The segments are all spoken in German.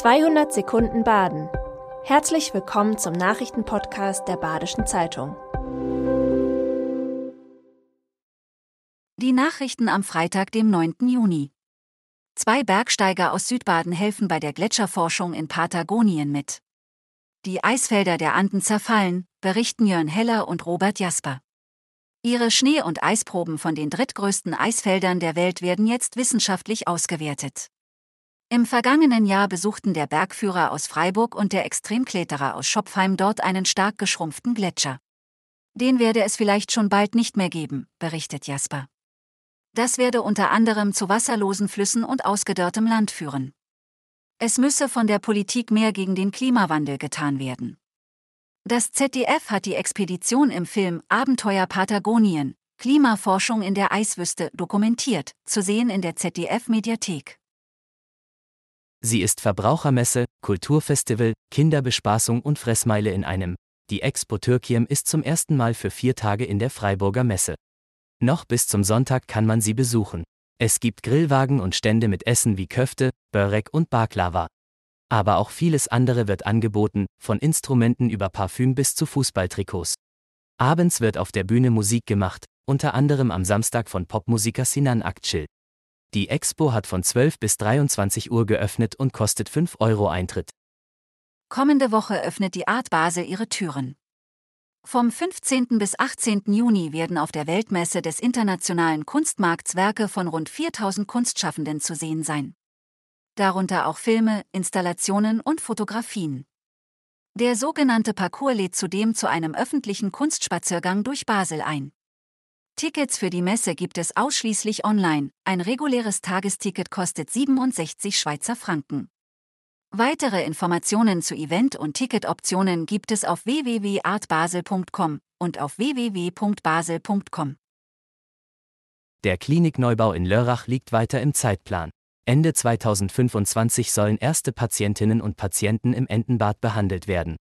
200 Sekunden Baden. Herzlich willkommen zum Nachrichtenpodcast der Badischen Zeitung. Die Nachrichten am Freitag, dem 9. Juni. Zwei Bergsteiger aus Südbaden helfen bei der Gletscherforschung in Patagonien mit. Die Eisfelder der Anden zerfallen, berichten Jörn Heller und Robert Jasper. Ihre Schnee- und Eisproben von den drittgrößten Eisfeldern der Welt werden jetzt wissenschaftlich ausgewertet. Im vergangenen Jahr besuchten der Bergführer aus Freiburg und der Extremkletterer aus Schopfheim dort einen stark geschrumpften Gletscher. Den werde es vielleicht schon bald nicht mehr geben, berichtet Jasper. Das werde unter anderem zu wasserlosen Flüssen und ausgedörrtem Land führen. Es müsse von der Politik mehr gegen den Klimawandel getan werden. Das ZDF hat die Expedition im Film Abenteuer Patagonien, Klimaforschung in der Eiswüste dokumentiert, zu sehen in der ZDF-Mediathek. Sie ist Verbrauchermesse, Kulturfestival, Kinderbespaßung und Fressmeile in einem. Die Expo Türkiem ist zum ersten Mal für vier Tage in der Freiburger Messe. Noch bis zum Sonntag kann man sie besuchen. Es gibt Grillwagen und Stände mit Essen wie Köfte, Börek und Baklava. Aber auch vieles andere wird angeboten, von Instrumenten über Parfüm bis zu Fußballtrikots. Abends wird auf der Bühne Musik gemacht, unter anderem am Samstag von Popmusiker Sinan Akçil. Die Expo hat von 12 bis 23 Uhr geöffnet und kostet 5 Euro Eintritt. Kommende Woche öffnet die Art Basel ihre Türen. Vom 15. bis 18. Juni werden auf der Weltmesse des internationalen Kunstmarkts Werke von rund 4000 Kunstschaffenden zu sehen sein. Darunter auch Filme, Installationen und Fotografien. Der sogenannte Parcours lädt zudem zu einem öffentlichen Kunstspaziergang durch Basel ein. Tickets für die Messe gibt es ausschließlich online. Ein reguläres Tagesticket kostet 67 Schweizer Franken. Weitere Informationen zu Event- und Ticketoptionen gibt es auf www.artbasel.com und auf www.basel.com. Der Klinikneubau in Lörrach liegt weiter im Zeitplan. Ende 2025 sollen erste Patientinnen und Patienten im Entenbad behandelt werden.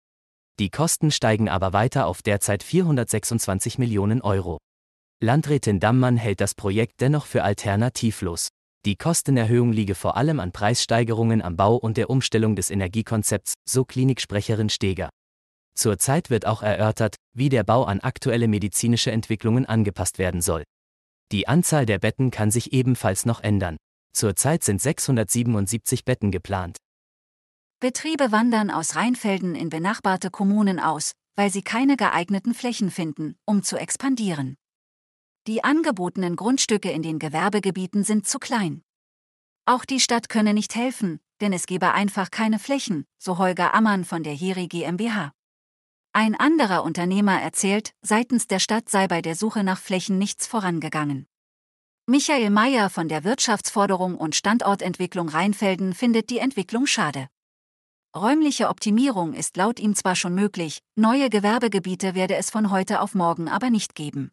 Die Kosten steigen aber weiter auf derzeit 426 Millionen Euro. Landrätin Dammann hält das Projekt dennoch für alternativlos. Die Kostenerhöhung liege vor allem an Preissteigerungen am Bau und der Umstellung des Energiekonzepts, so Kliniksprecherin Steger. Zurzeit wird auch erörtert, wie der Bau an aktuelle medizinische Entwicklungen angepasst werden soll. Die Anzahl der Betten kann sich ebenfalls noch ändern. Zurzeit sind 677 Betten geplant. Betriebe wandern aus Rheinfelden in benachbarte Kommunen aus, weil sie keine geeigneten Flächen finden, um zu expandieren. Die angebotenen Grundstücke in den Gewerbegebieten sind zu klein. Auch die Stadt könne nicht helfen, denn es gebe einfach keine Flächen, so Holger Ammann von der Heri GmbH. Ein anderer Unternehmer erzählt, seitens der Stadt sei bei der Suche nach Flächen nichts vorangegangen. Michael Mayer von der Wirtschaftsforderung und Standortentwicklung Rheinfelden findet die Entwicklung schade. Räumliche Optimierung ist laut ihm zwar schon möglich, neue Gewerbegebiete werde es von heute auf morgen aber nicht geben.